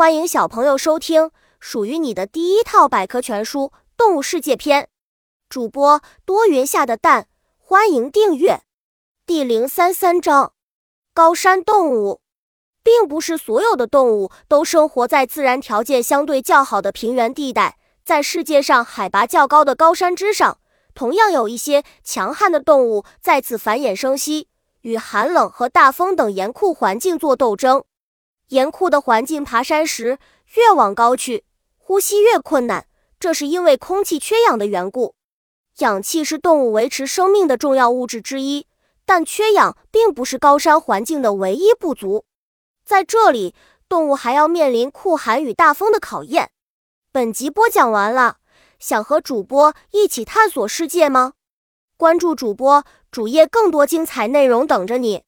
欢迎小朋友收听属于你的第一套百科全书《动物世界篇》。主播多云下的蛋，欢迎订阅。第零三三章：高山动物。并不是所有的动物都生活在自然条件相对较好的平原地带，在世界上海拔较高的高山之上，同样有一些强悍的动物在此繁衍生息，与寒冷和大风等严酷环境做斗争。严酷的环境，爬山时越往高去，呼吸越困难，这是因为空气缺氧的缘故。氧气是动物维持生命的重要物质之一，但缺氧并不是高山环境的唯一不足。在这里，动物还要面临酷寒与大风的考验。本集播讲完了，想和主播一起探索世界吗？关注主播主页，更多精彩内容等着你。